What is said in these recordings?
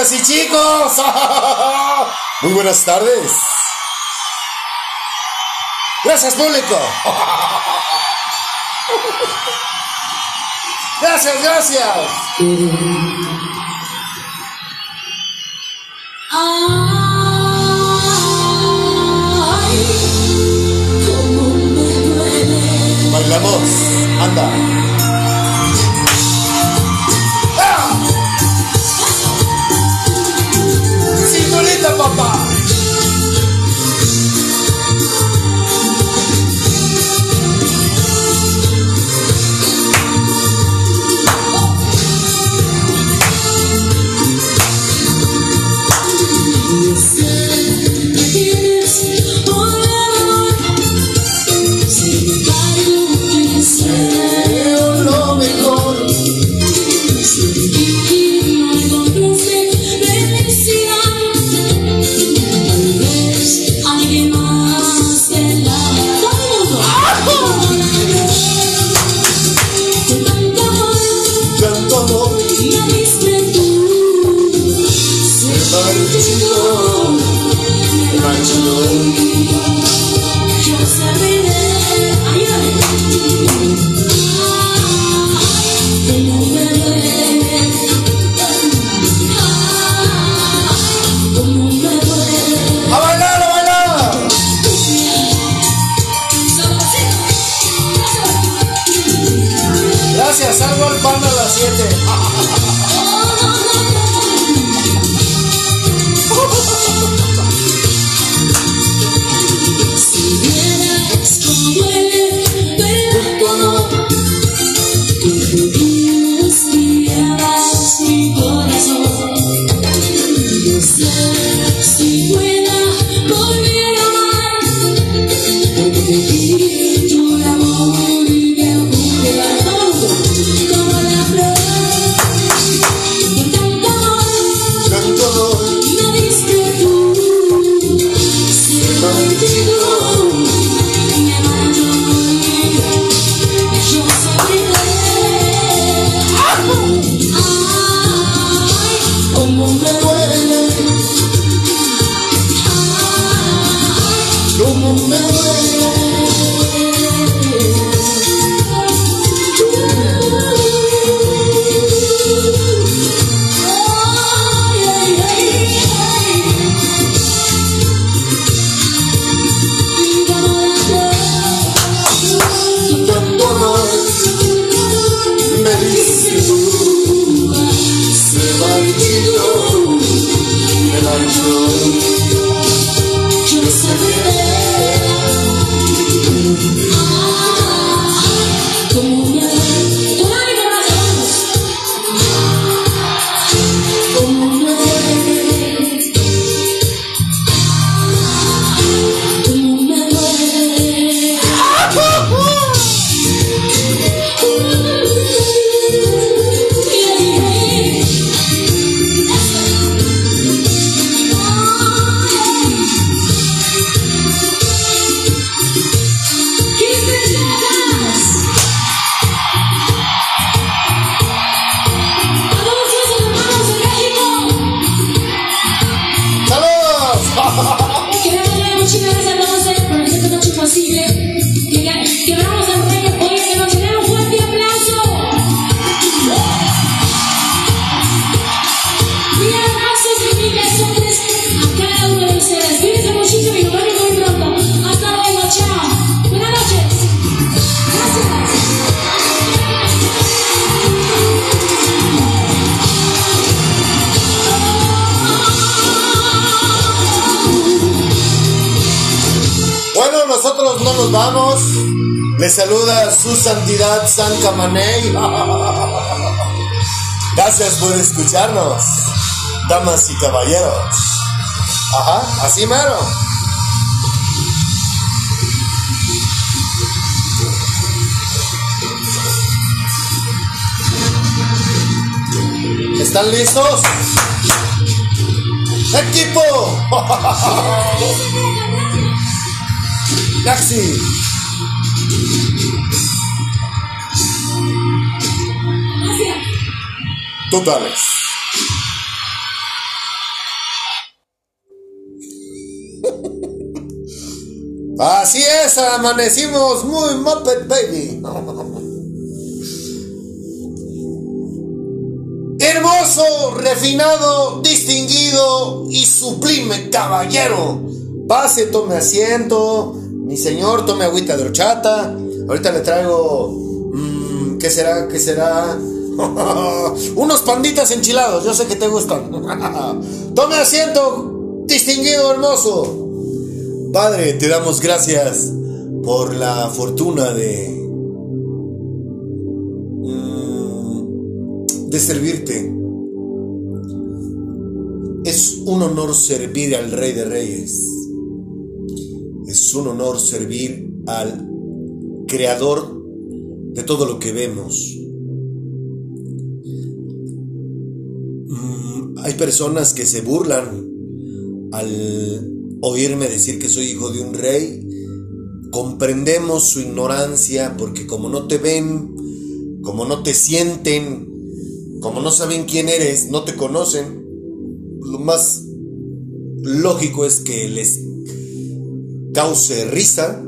chicas y chicos? Muy buenas tardes. Gracias público. Gracias, gracias. Bailamos, anda. Les saluda su santidad San Camaney. Gracias por escucharnos, damas y caballeros. Ajá, así mero. ¿Están listos? ¡Equipo! ¡Taxi! Totales. Así es, amanecimos muy Muppet Baby. Hermoso, refinado, distinguido y sublime caballero. Pase, tome asiento. Mi señor, tome agüita de horchata. Ahorita le traigo. mm, ¿Qué será? ¿Qué será? Unos panditas enchilados. Yo sé que te gustan. tome asiento, distinguido, hermoso. Padre, te damos gracias por la fortuna de. mm, de servirte. Es un honor servir al Rey de Reyes. Es un honor servir al Creador de todo lo que vemos. Hay personas que se burlan al oírme decir que soy hijo de un rey. Comprendemos su ignorancia porque como no te ven, como no te sienten, como no saben quién eres, no te conocen, lo más lógico es que les cause risa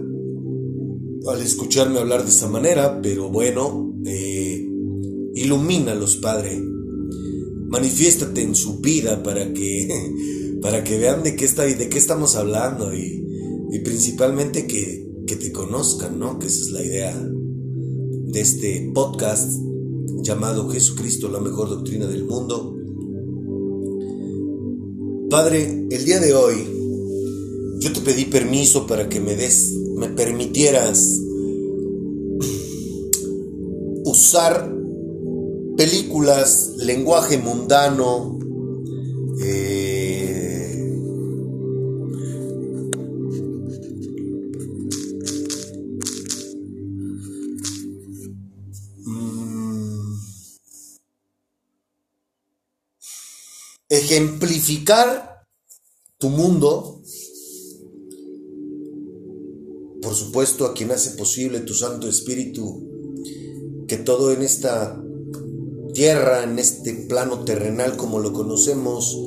al escucharme hablar de esa manera, pero bueno, eh, ilumínalos, Padre. Manifiéstate en su vida para que, para que vean de qué, está, de qué estamos hablando y, principalmente que, que te conozcan, ¿no? Que esa es la idea de este podcast llamado Jesucristo, la mejor doctrina del mundo. Padre, el día de hoy yo te pedí permiso para que me des, me permitieras usar películas, lenguaje mundano, eh, mm, ejemplificar tu mundo, por supuesto a quien hace posible tu Santo Espíritu, que todo en esta tierra, en este plano terrenal como lo conocemos,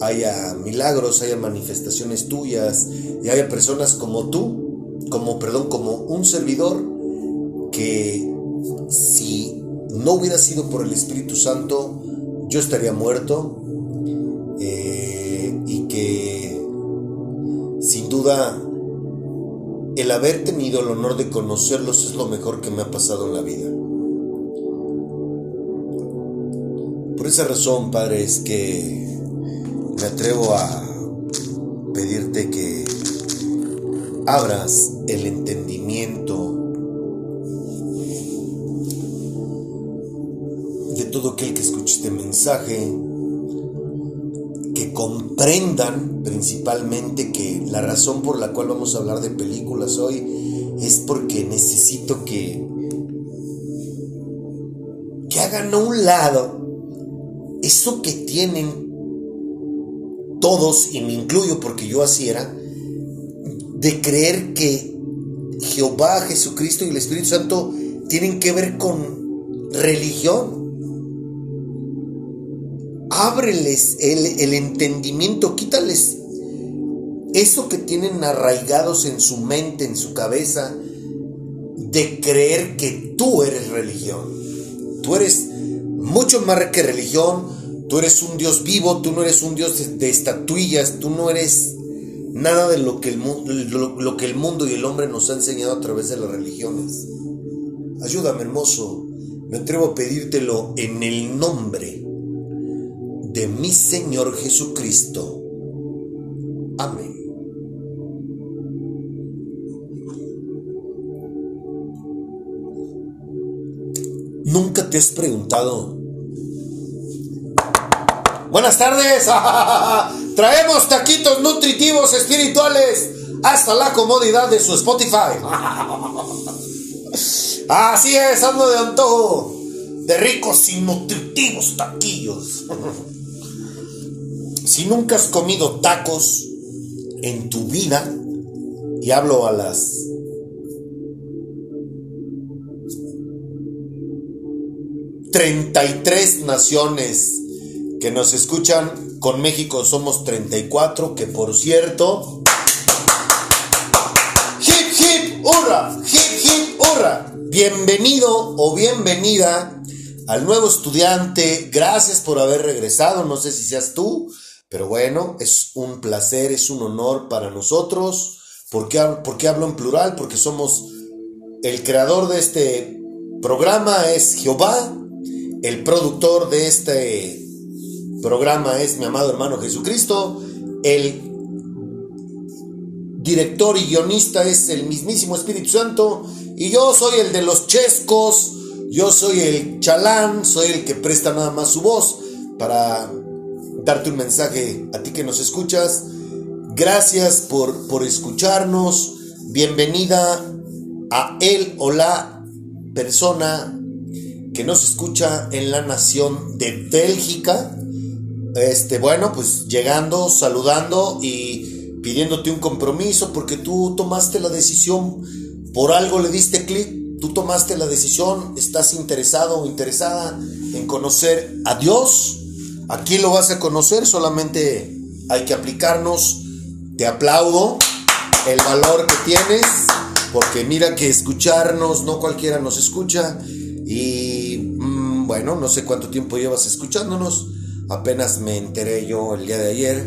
haya milagros, haya manifestaciones tuyas y haya personas como tú, como, perdón, como un servidor que si no hubiera sido por el Espíritu Santo, yo estaría muerto eh, y que sin duda el haber tenido el honor de conocerlos es lo mejor que me ha pasado en la vida. Esa razón, Padre, es que me atrevo a pedirte que abras el entendimiento de todo aquel que escuche este mensaje, que comprendan principalmente que la razón por la cual vamos a hablar de películas hoy es porque necesito que que hagan a un lado eso que tienen todos, y me incluyo porque yo así era, de creer que Jehová, Jesucristo y el Espíritu Santo tienen que ver con religión. Ábreles el, el entendimiento, quítales eso que tienen arraigados en su mente, en su cabeza, de creer que tú eres religión. Tú eres mucho más que religión, tú eres un Dios vivo, tú no eres un Dios de, estatuillas, tú no eres nada de lo que, el, lo que el mundo y el hombre nos ha enseñado a través de las religiones. Ayúdame, hermoso, me atrevo a pedírtelo en el nombre de mi Señor Jesucristo. Amén. ¿Nunca te has preguntado? Buenas tardes. Traemos taquitos nutritivos espirituales hasta la comodidad de su Spotify. Así es, ando de antojo de ricos y nutritivos taquillos. si nunca has comido tacos en tu vida, y hablo a las ...33 naciones que nos escuchan. Con México somos 34, que por cierto... ¡Hip, hip, hurra! ¡Hip, hip, hurra! Bienvenido o bienvenida al nuevo estudiante. Gracias por haber regresado. No sé si seas tú, pero bueno, es un placer, es un honor para nosotros. ¿Por qué, hablo en plural? Porque somos el creador de este programa es Jehová, el productor de este programa es mi amado hermano Jesucristo, el director y guionista es el mismísimo Espíritu Santo y yo soy el de los chescos, yo soy el chalán, soy el que presta nada más su voz para darte un mensaje a ti que nos escuchas. Gracias por, por escucharnos. Bienvenida a él o la persona que nos escucha en la nación de Bélgica. Este, bueno, pues llegando, saludando y pidiéndote un compromiso porque tú tomaste la decisión, por algo le diste clic, tú tomaste la decisión, estás interesado o interesada en conocer a Dios. Aquí lo vas a conocer, solamente hay que aplicarnos. Te aplaudo el valor que tienes, porque mira que escucharnos, no cualquiera nos escucha. Y mm, bueno, no sé cuánto tiempo llevas escuchándonos. Apenas me enteré yo el día de ayer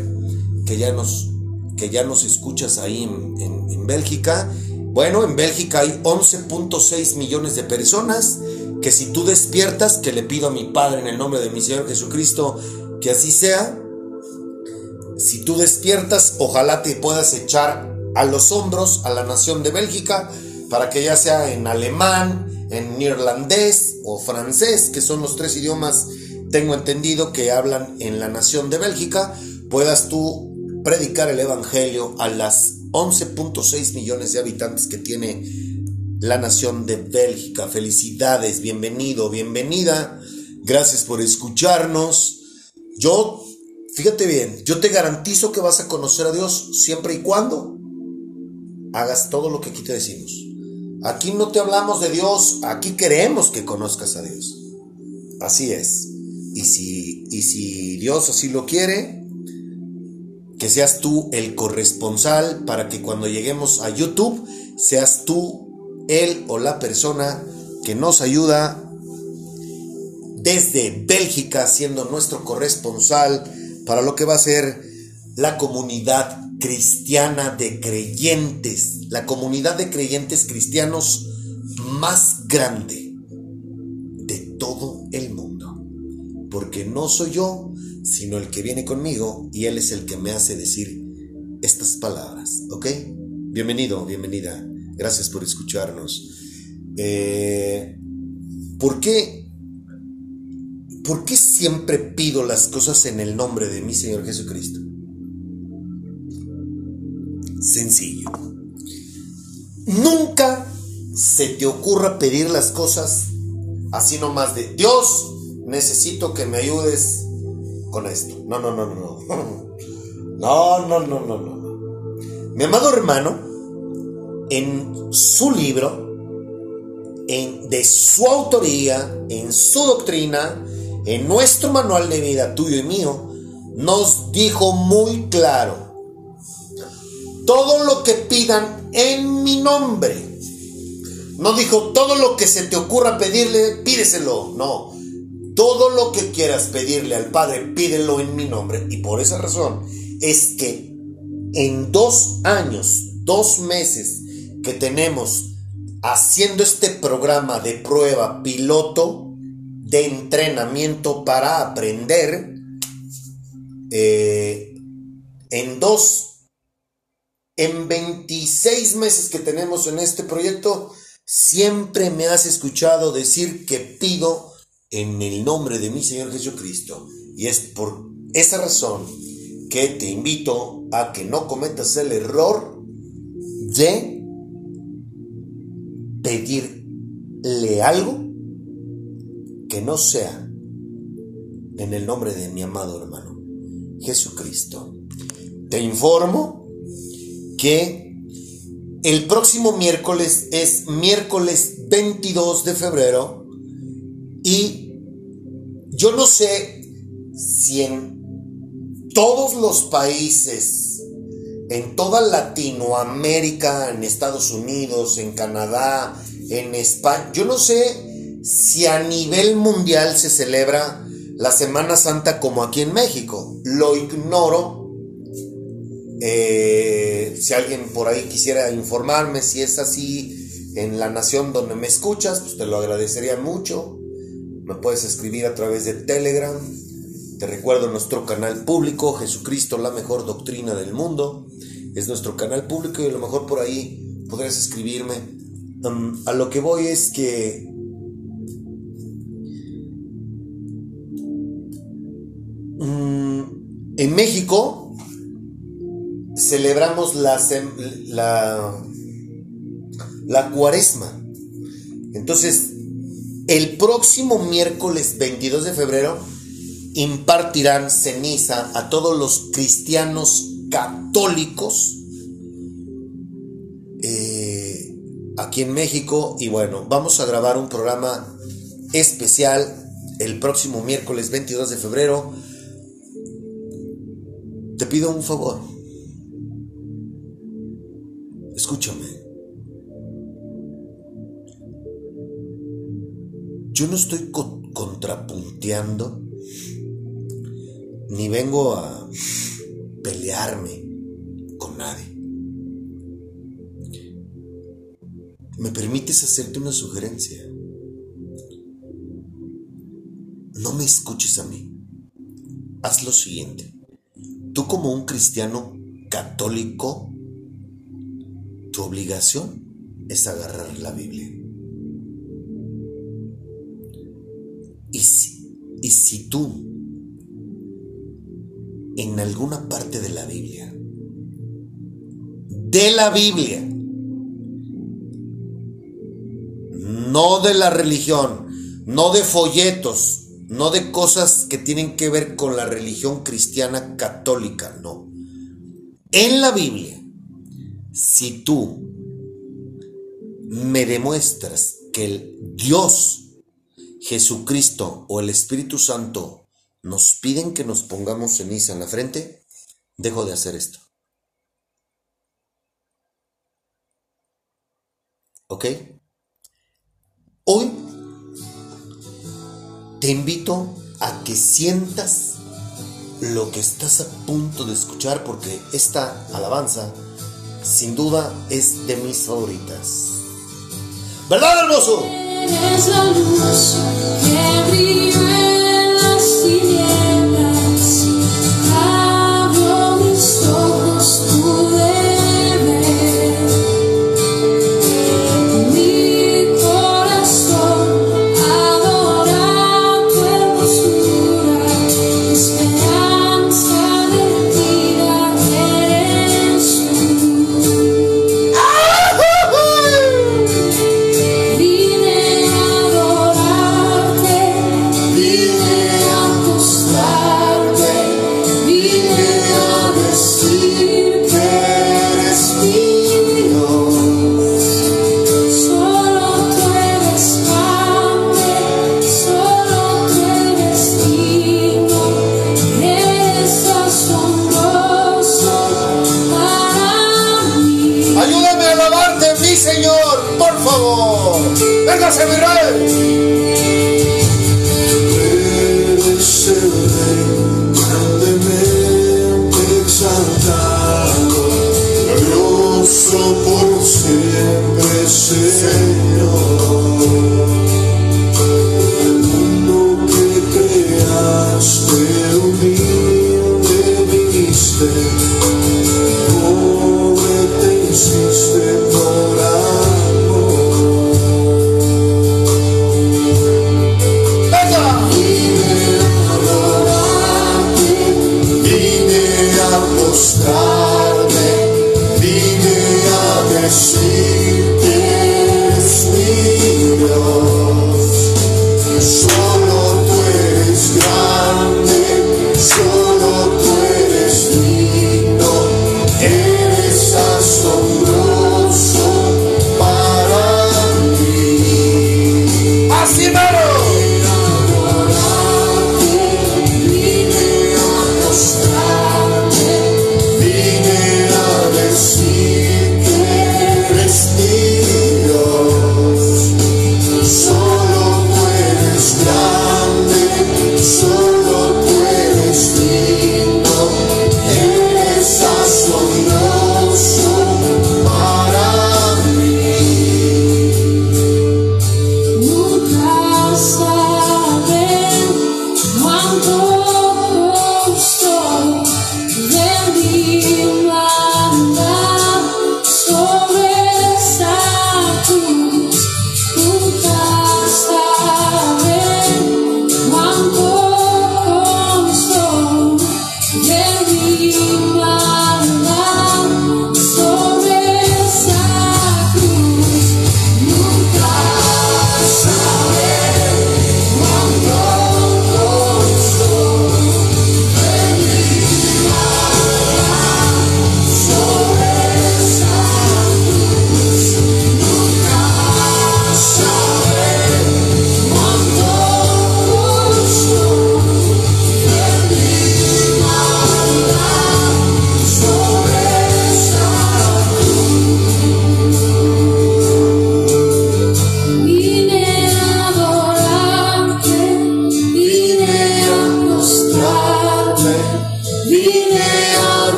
que ya nos, que ya nos escuchas ahí en, Bélgica. Bueno, en Bélgica hay 11.6 millones de personas que si tú despiertas, que le pido a mi Padre en el nombre de mi Señor Jesucristo, que así sea, si tú despiertas, ojalá te puedas echar a los hombros a la nación de Bélgica para que ya sea en alemán, en neerlandés o francés, que son los tres idiomas, tengo entendido, que hablan en la nación de Bélgica, puedas tú predicar el Evangelio a las 11.6 millones de habitantes que tiene la nación de Bélgica. Felicidades, bienvenido, bienvenida. Gracias por escucharnos. Yo, fíjate bien, yo te garantizo que vas a conocer a Dios siempre y cuando hagas todo lo que aquí te decimos. Aquí no te hablamos de Dios, aquí queremos que conozcas a Dios. Así es. Y si, y si Dios así lo quiere, que seas tú el corresponsal para que cuando lleguemos a YouTube, seas tú él o la persona que nos ayuda desde Bélgica, siendo nuestro corresponsal para lo que va a ser la comunidad cristiana de creyentes, la comunidad de creyentes cristianos más grande de todo el mundo. Porque no soy yo, sino el que viene conmigo y él es el que me hace decir estas palabras, ¿ok? Bienvenido, bienvenida. Gracias por escucharnos. Eh, ¿Por qué? ¿Por qué siempre pido las cosas en el nombre de mi Señor Jesucristo? Sencillo. Nunca se te ocurra pedir las cosas así nomás de Dios, necesito que me ayudes con esto. No, no, no, no. No, no, no, no, no. Mi amado hermano, en su libro, en, de su autoría, en su doctrina, en nuestro manual de vida tuyo y mío, nos dijo muy claro, todo lo que pidan en mi nombre. No dijo todo lo que se te ocurra pedirle, pídeselo. No, todo lo que quieras pedirle al Padre, pídelo en mi nombre. Y por esa razón es que en dos años, dos meses, que tenemos haciendo este programa de prueba piloto de entrenamiento para aprender eh, en dos, en 26 meses que tenemos en este proyecto, siempre me has escuchado decir que pido en el nombre de mi Señor Jesucristo. Y es por esa razón que te invito a que no cometas el error de pedirle algo que no sea en el nombre de mi amado hermano Jesucristo. Te informo que el próximo miércoles es miércoles 22 de febrero y yo no sé si en todos los países, en toda Latinoamérica, en Estados Unidos, en Canadá, en España, yo no sé si a nivel mundial se celebra la Semana Santa como aquí en México. Lo ignoro. Eh, si alguien por ahí quisiera informarme si es así en la nación donde me escuchas, pues te lo agradecería mucho. Me puedes escribir a través de Telegram. Te recuerdo nuestro canal público, Jesucristo, la mejor doctrina del mundo. Es nuestro canal público y a lo mejor por ahí podrías escribirme. A lo que voy es que Mm, en México celebramos la, la, la cuaresma. Entonces, el próximo miércoles 22 de febrero impartirán ceniza a todos los cristianos católicos eh, aquí en México. Y bueno, vamos a grabar un programa especial el próximo miércoles 22 de febrero te pido un favor. Escúchame. Yo no estoy contrapunteando ni vengo a pelearme con nadie. ¿Me permites hacerte una sugerencia? No me escuches a mí. Haz lo siguiente. Tú como un cristiano católico, tu obligación es agarrar la Biblia. Y si, y si tú en alguna parte de la Biblia, de la Biblia, no de la religión, no de folletos, no de cosas que tienen que ver con la religión cristiana católica, no. En la Biblia, si tú me demuestras que el Dios, Jesucristo o el Espíritu Santo nos piden que nos pongamos ceniza en la frente, dejo de hacer esto. ¿Ok? Hoy te invito a que sientas lo que estás a punto de escuchar porque esta alabanza sin duda es de mis favoritas. ¿Verdad, hermoso? Eres la luz que en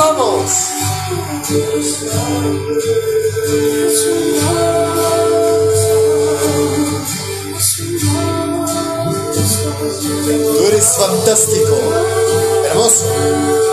hablamos. Tú eres fantástico, hermoso.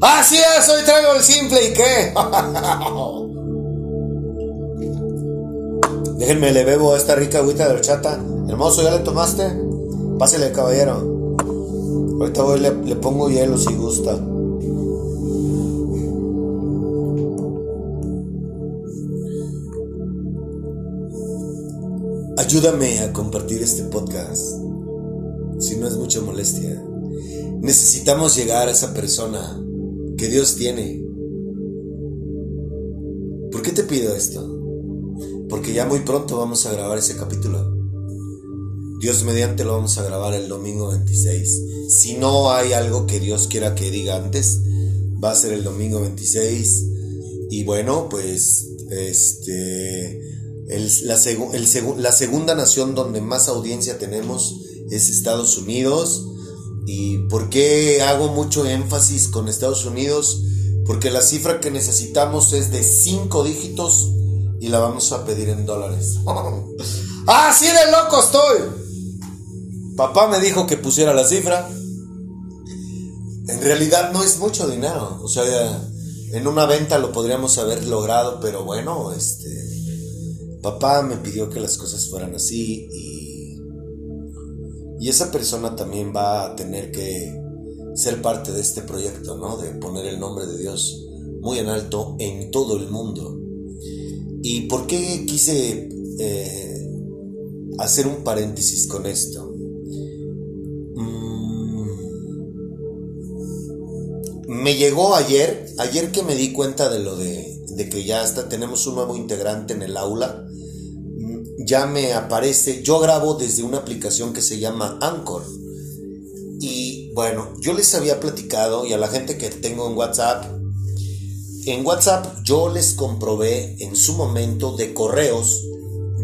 Así es, hoy traigo el simple y qué. Déjenme, le bebo esta rica agüita de horchata. Hermoso, ¿ya le tomaste? Pásele, caballero. Ahorita voy, le pongo hielo si gusta. Ayúdame a compartir este podcast, si no es mucha molestia. Necesitamos llegar a esa persona que Dios tiene. ¿Por qué te pido esto? Porque ya muy pronto vamos a grabar ese capítulo. Dios mediante lo vamos a grabar el domingo 26. Si no hay algo que Dios quiera que diga antes, va a ser el domingo 26. Y bueno, pues este la, segunda nación donde más audiencia tenemos es Estados Unidos. ¿Y por qué hago mucho énfasis con Estados Unidos? Porque la cifra que necesitamos es de 5 dígitos y la vamos a pedir en dólares. ¡Así de loco estoy! Papá me dijo que pusiera la cifra. En realidad no es mucho dinero. O sea, en una venta lo podríamos haber logrado, pero bueno, este. Papá me pidió que las cosas fueran así y y esa persona también va a tener que ser parte de este proyecto, ¿no? De poner el nombre de Dios muy en alto en todo el mundo. ¿Y por qué quise eh, hacer un paréntesis con esto? Mm, me llegó ayer, ayer que me di cuenta de lo de, de que ya está, tenemos un nuevo integrante en el aula ya me aparece, yo grabo desde una aplicación que se llama Anchor. Y bueno, yo les había platicado y a la gente que tengo en WhatsApp, en WhatsApp yo les comprobé en su momento de correos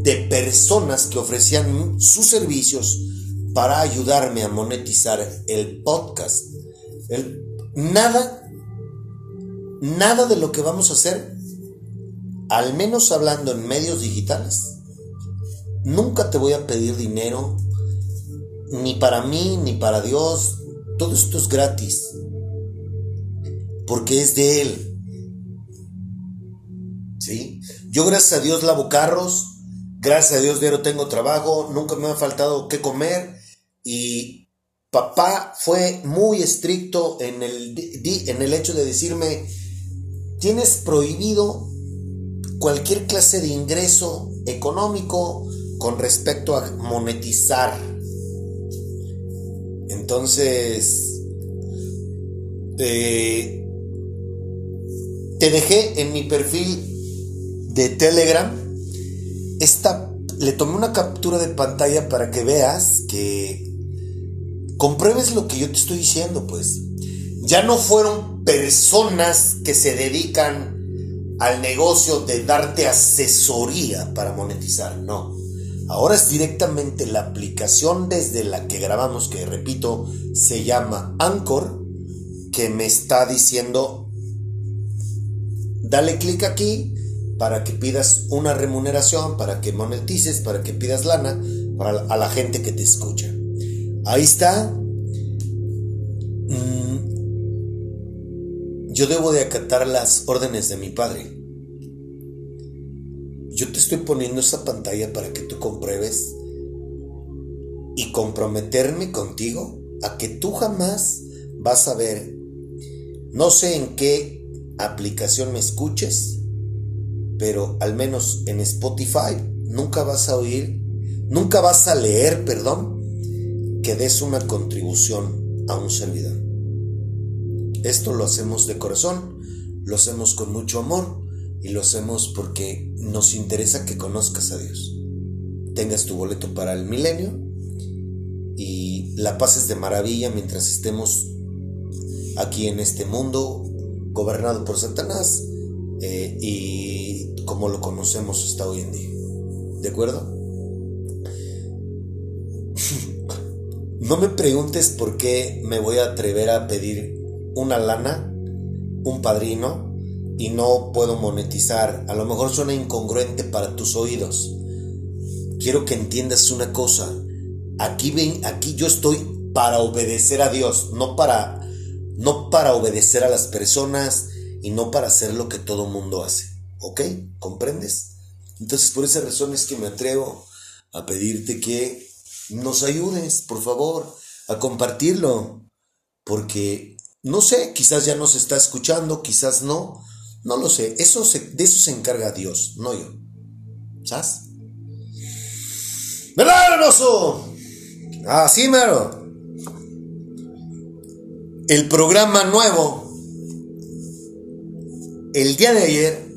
de personas que ofrecían sus servicios para ayudarme a monetizar el podcast. nada, nada de lo que vamos a hacer, al menos hablando en medios digitales, Nunca te voy a pedir dinero, ni para mí, ni para Dios. Todo esto es gratis. Porque es de Él. ¿Sí? Yo gracias a Dios lavo carros. Gracias a Dios diario tengo trabajo. Nunca me ha faltado qué comer. Y papá fue muy estricto en el, en el hecho de decirme, tienes prohibido cualquier clase de ingreso económico con respecto a monetizar. Entonces, eh, te dejé en mi perfil de Telegram. Esta, le tomé una captura de pantalla para que veas que compruebes lo que yo te estoy diciendo, pues. Ya no fueron personas que se dedican al negocio de darte asesoría para monetizar, no Ahora es directamente la aplicación desde la que grabamos, que repito, se llama Anchor, que me está diciendo, dale clic aquí para que pidas una remuneración, para que monetices, para que pidas lana para a la gente que te escucha. Ahí está. Mm, yo debo de acatar las órdenes de mi padre. Yo te estoy poniendo esa pantalla para que tú compruebes y comprometerme contigo a que tú jamás vas a ver, no sé en qué aplicación me escuches, pero al menos en Spotify nunca vas a oír, nunca vas a leer, perdón, que des una contribución a un servidor. Esto lo hacemos de corazón, lo hacemos con mucho amor y lo hacemos porque nos interesa que conozcas a Dios. Tengas tu boleto para el milenio y la pases de maravilla mientras estemos aquí en este mundo gobernado por Satanás eh, y como lo conocemos hasta hoy en día. ¿De acuerdo? no me preguntes por qué me voy a atrever a pedir una lana, un padrino, y no puedo monetizar. A lo mejor suena incongruente para tus oídos. Quiero que entiendas una cosa. Aquí ven, aquí yo estoy para obedecer a Dios, no para no para obedecer a las personas y no para hacer lo que todo mundo hace. ¿Ok? ¿Comprendes? Entonces por esa razón es que me atrevo a pedirte que nos ayudes, por favor, a compartirlo. Porque, no sé, quizás ya nos está escuchando, quizás no, no lo sé, eso de eso se encarga Dios, no yo. ¿Sabes? ¿Verdad, hermoso? Así, mero. El programa nuevo. El día de ayer.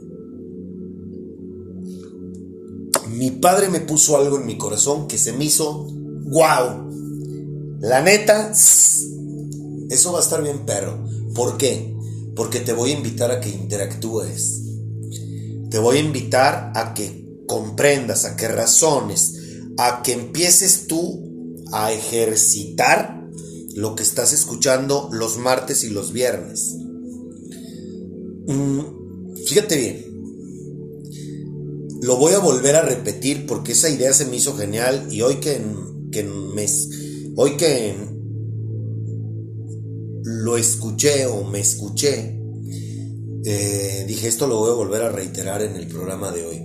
Mi padre me puso algo en mi corazón que se me hizo. ¡Wow! La neta. Eso va a estar bien, perro. ¿Por qué? Porque te voy a invitar a que interactúes. Te voy a invitar a que comprendas, a que razones, a que empieces tú a ejercitar lo que estás escuchando los martes y los viernes. Mm, fíjate bien, lo voy a volver a repetir porque esa idea se me hizo genial y hoy que, que me, hoy que lo escuché o me escuché, eh, dije esto lo voy a volver a reiterar en el programa de hoy.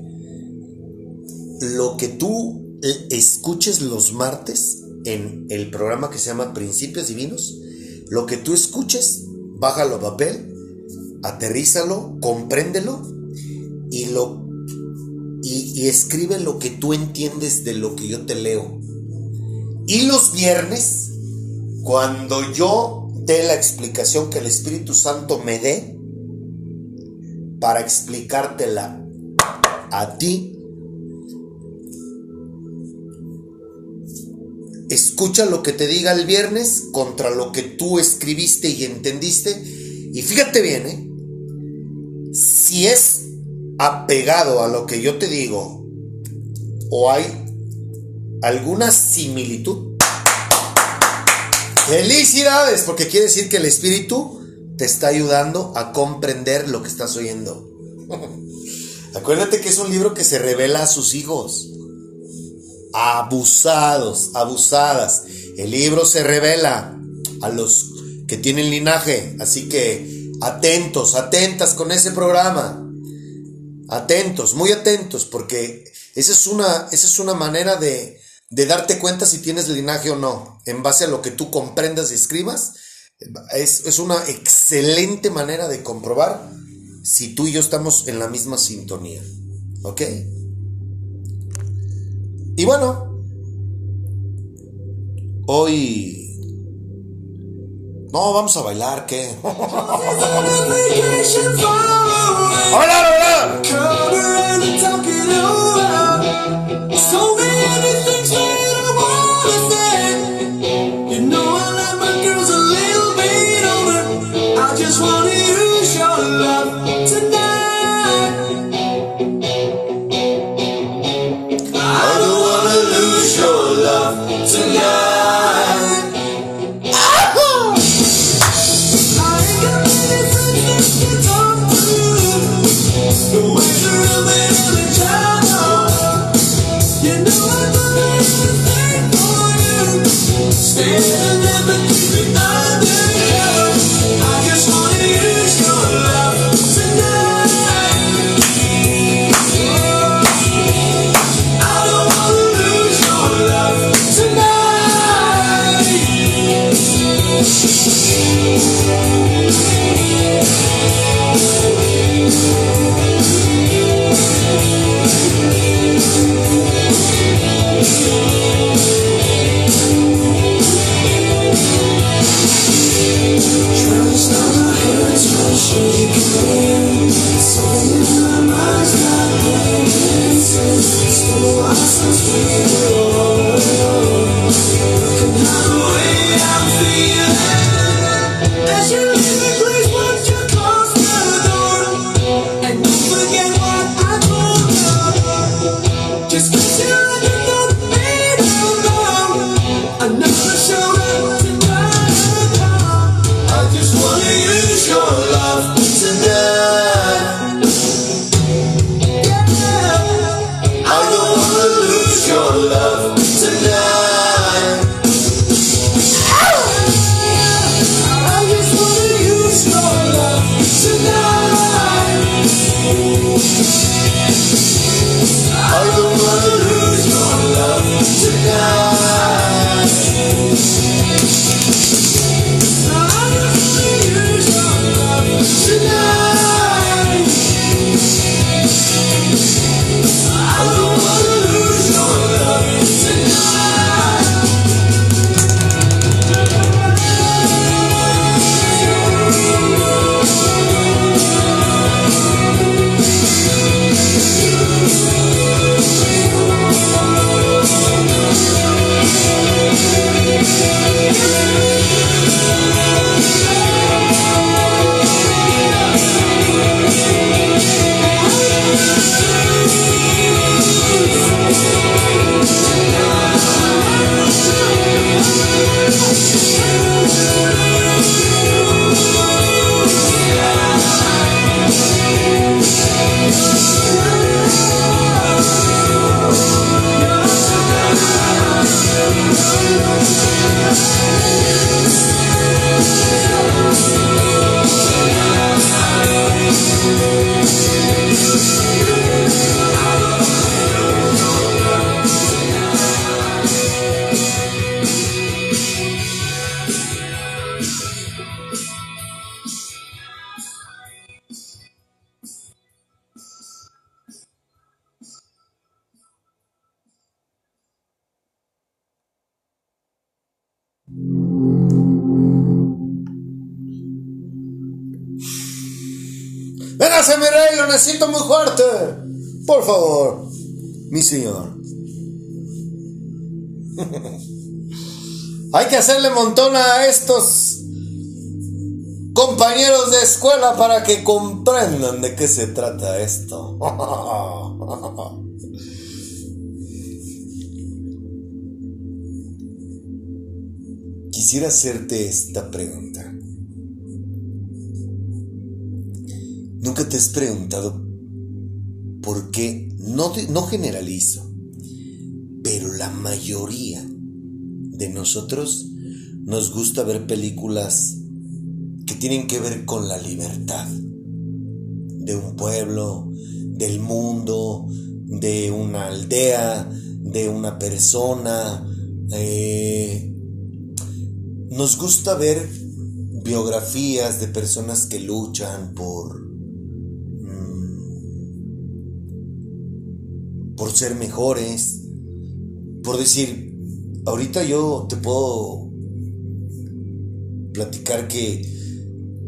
Lo que tú escuches los martes en el programa que se llama Principios Divinos, lo que tú escuches, bájalo a papel, aterrízalo, compréndelo y lo y, escribe lo que tú entiendes de lo que yo te leo. Y los viernes, cuando yo dé la explicación que el Espíritu Santo me dé para explicártela a ti, Escucha lo que te diga el viernes contra lo que tú escribiste y entendiste. Y fíjate bien, ¿eh? si es apegado a lo que yo te digo o hay alguna similitud, felicidades, porque quiere decir que el espíritu te está ayudando a comprender lo que estás oyendo. Acuérdate que es un libro que se revela a sus hijos abusados, abusadas. El libro se revela a los que tienen linaje, así que atentos, atentas con ese programa. Atentos, muy atentos, porque esa es una, esa es una manera de, de darte cuenta si tienes linaje o no, en base a lo que tú comprendas y escribas. Es, es una excelente manera de comprobar si tú y yo estamos en la misma sintonía. ¿Ok? Y bueno, hoy... No, vamos a bailar, ¿qué? ¡Hola, hola! Véngase, mi rey, lo necesito muy fuerte. Por favor, mi señor. Hay que hacerle montón a estos compañeros de escuela para que comprendan de qué se trata esto. Quisiera hacerte esta pregunta. ¿Nunca te has preguntado por qué? No, no generalizo, pero la mayoría de nosotros nos gusta ver películas que tienen que ver con la libertad de un pueblo, del mundo, de una aldea, de una persona. Eh, nos gusta ver biografías de personas que luchan por por ser mejores, por decir, ahorita yo te puedo platicar que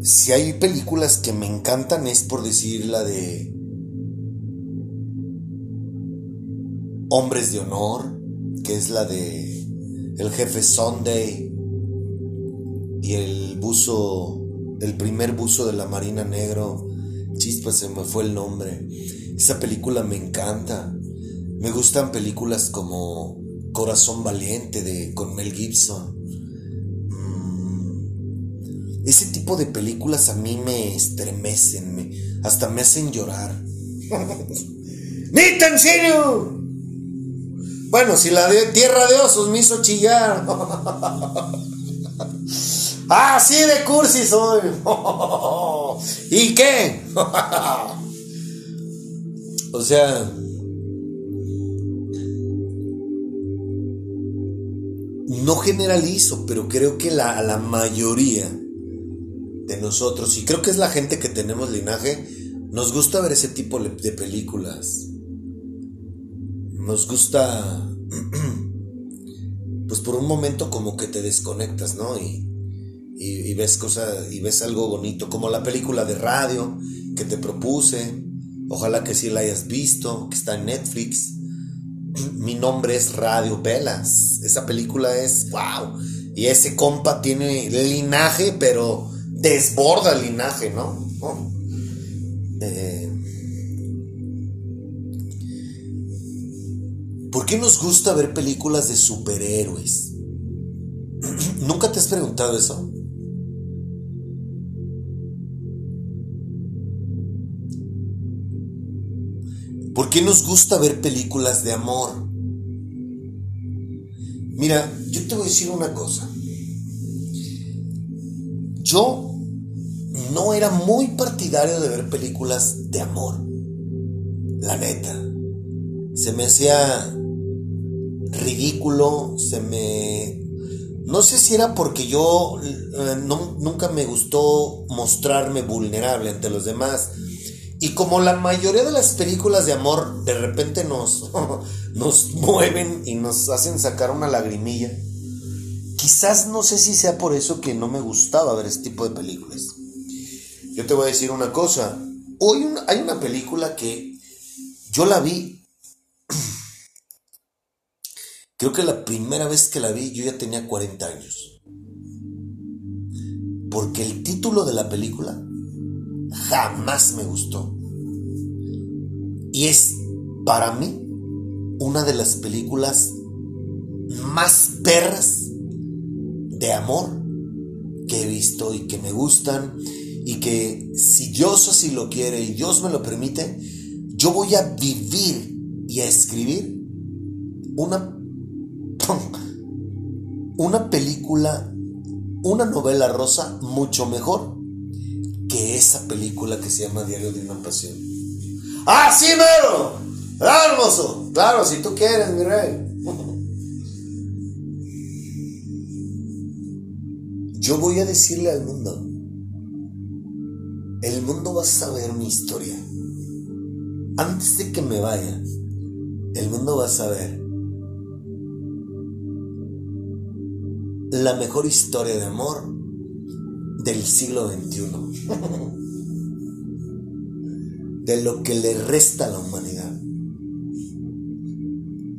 si hay películas que me encantan es por decir la de Hombres de Honor, que es la de El Jefe Sunday y el buzo, el primer buzo de la Marina Negro, chispa se me fue el nombre. Esa película me encanta. Me gustan películas como Corazón Valiente de con Mel Gibson. Mm, ese tipo de películas a mí me estremecen, me, hasta me hacen llorar. ¡Nita, en serio! Bueno, si la de Tierra de Osos me hizo chillar. ah, sí, de cursi soy. ¿Y qué? o sea, no generalizo, pero creo que la, la mayoría de nosotros, y creo que es la gente que tenemos linaje, nos gusta ver ese tipo de películas. Nos gusta, pues por un momento como que te desconectas, ¿no? Y, y, ves cosas, y ves algo bonito, como la película de radio que te propuse. Ojalá que sí la hayas visto, que está en Netflix mi nombre es Radio Velas. Esa película es wow. Y ese compa tiene linaje, pero desborda linaje, ¿no? Eh, ¿Por qué nos gusta ver películas de superhéroes? ¿Nunca te has preguntado eso? ¿Por qué nos gusta ver películas de amor? Mira, yo te voy a decir una cosa. Yo no era muy partidario de ver películas de amor. La neta. Se me hacía ridículo, se me... No sé si era porque yo eh, nunca me gustó mostrarme vulnerable ante los demás y como la mayoría de las películas de amor de repente nos, nos mueven y nos hacen sacar una lagrimilla, quizás no sé si sea por eso que no me gustaba ver este tipo de películas. Yo te voy a decir una cosa. Hoy hay una película que yo la vi. Creo que la primera vez que la vi yo ya tenía 40 años. Porque el título de la película jamás me gustó. Y es para mí una de las películas más perras de amor que he visto y que me gustan y que si Dios así lo quiere y Dios me lo permite, yo voy a vivir y a escribir una una película, una novela rosa mucho mejor que esa película que se llama Diario de una Pasión. ¡Ah, sí, mero! ¡Ah, hermoso! Claro, si tú quieres, mi rey. Yo voy a decirle al mundo, el mundo va a saber mi historia. Antes de que me vaya, el mundo va a saber la mejor historia de amor del siglo XXI. de lo que le resta a la humanidad.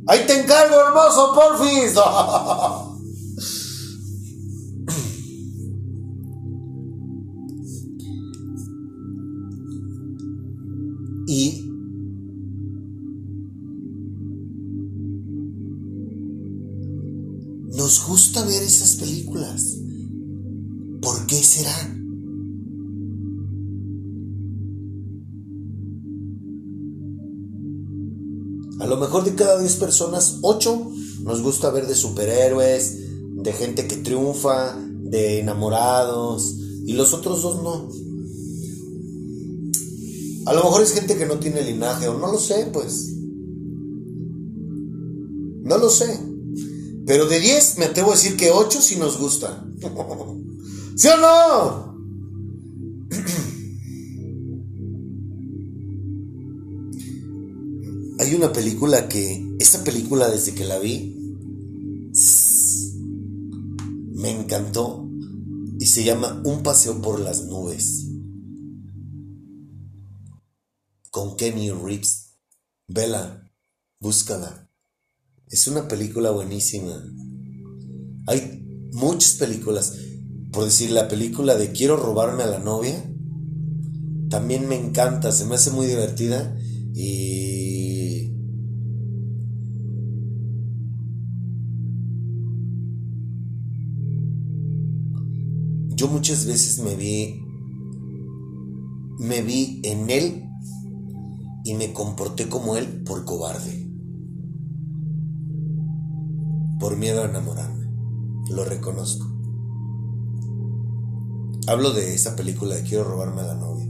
Ahí te encargo, hermoso, porfis. y nos gusta ver esas películas. A lo mejor de cada 10 personas, 8 nos gusta ver de superhéroes, de gente que triunfa, de enamorados, y los otros dos no. A lo mejor es gente que no tiene linaje, o no lo sé, pues. No lo sé. Pero de 10 me atrevo a decir que 8 sí nos gusta. ¿Sí o no? Hay una película que, esta película desde que la vi, me encantó y se llama Un paseo por las nubes. Con Kenny Reeves. Vela, búscala. Es una película buenísima. Hay muchas películas. Por decir, la película de Quiero robarme a la novia. También me encanta, se me hace muy divertida. Y... Yo muchas veces me vi... Me vi en él y me comporté como él por cobarde por miedo a enamorarme. Lo reconozco. Hablo de esa película de Quiero robarme a la novia.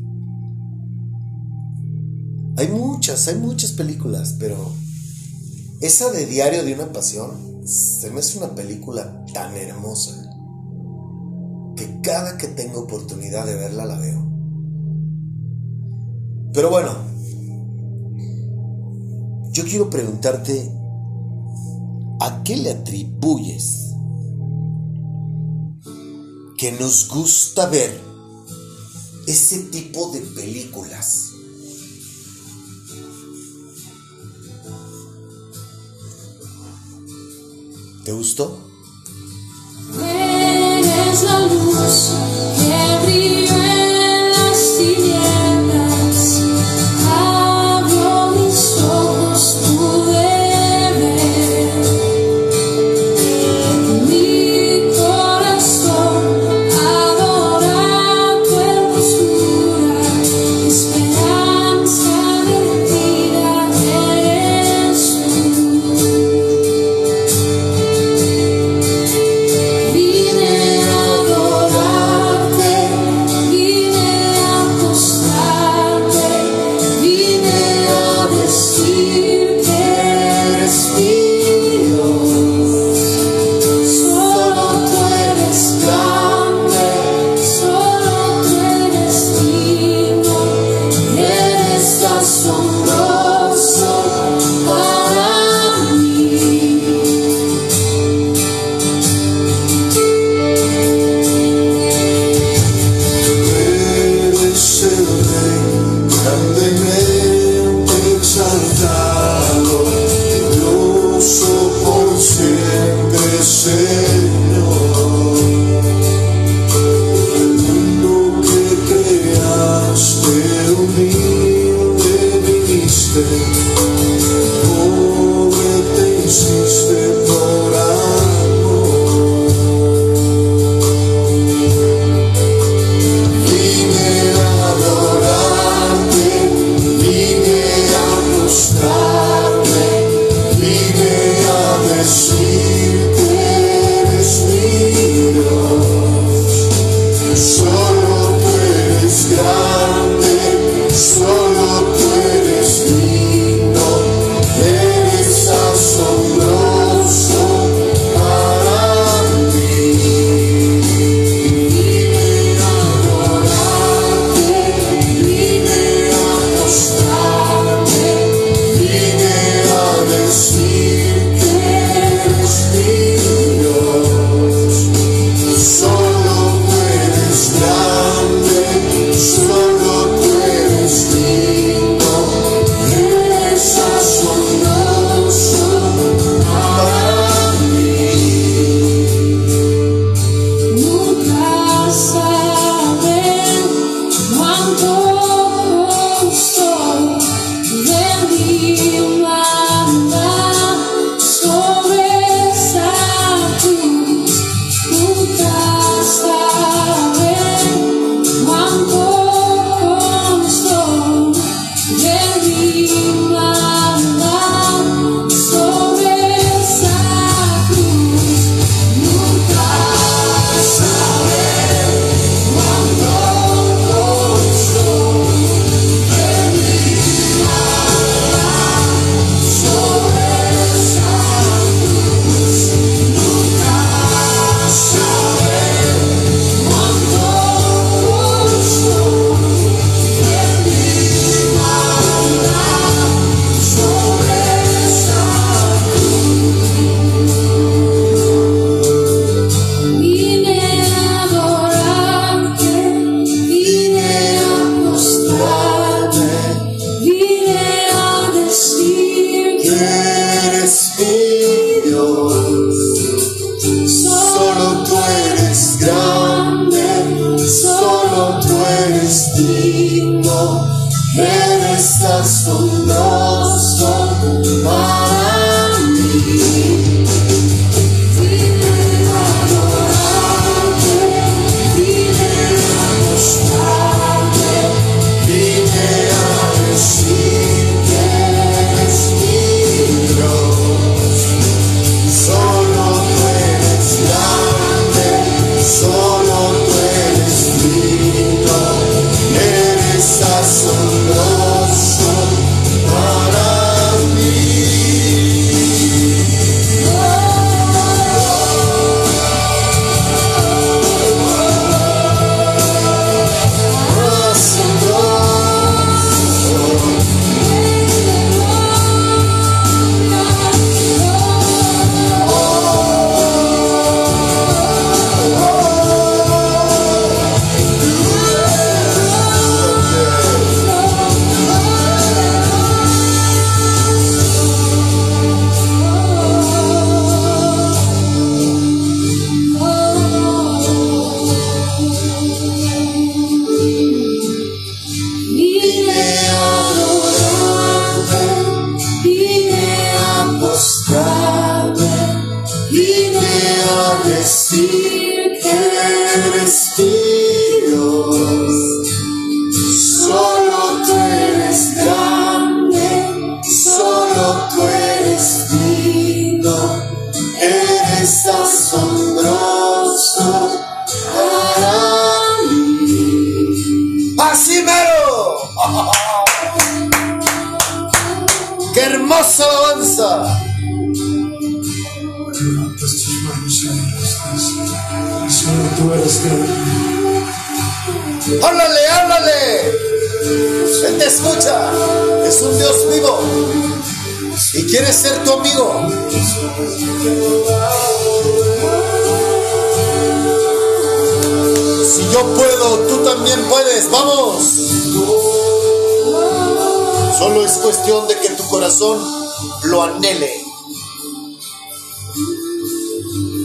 Hay muchas, hay muchas películas, pero esa de Diario de una Pasión se me hace una película tan hermosa que cada que tengo oportunidad de verla la veo. Pero bueno, yo quiero preguntarte ¿A qué le atribuyes que nos gusta ver ese tipo de películas? ¿Te gustó? Eres la luz que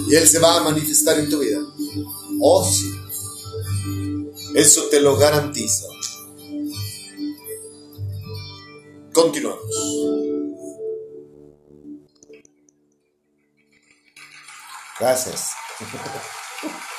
Y Él se va a manifestar en tu vida. Oh, sí. Eso te lo garantizo. Continuamos. Gracias.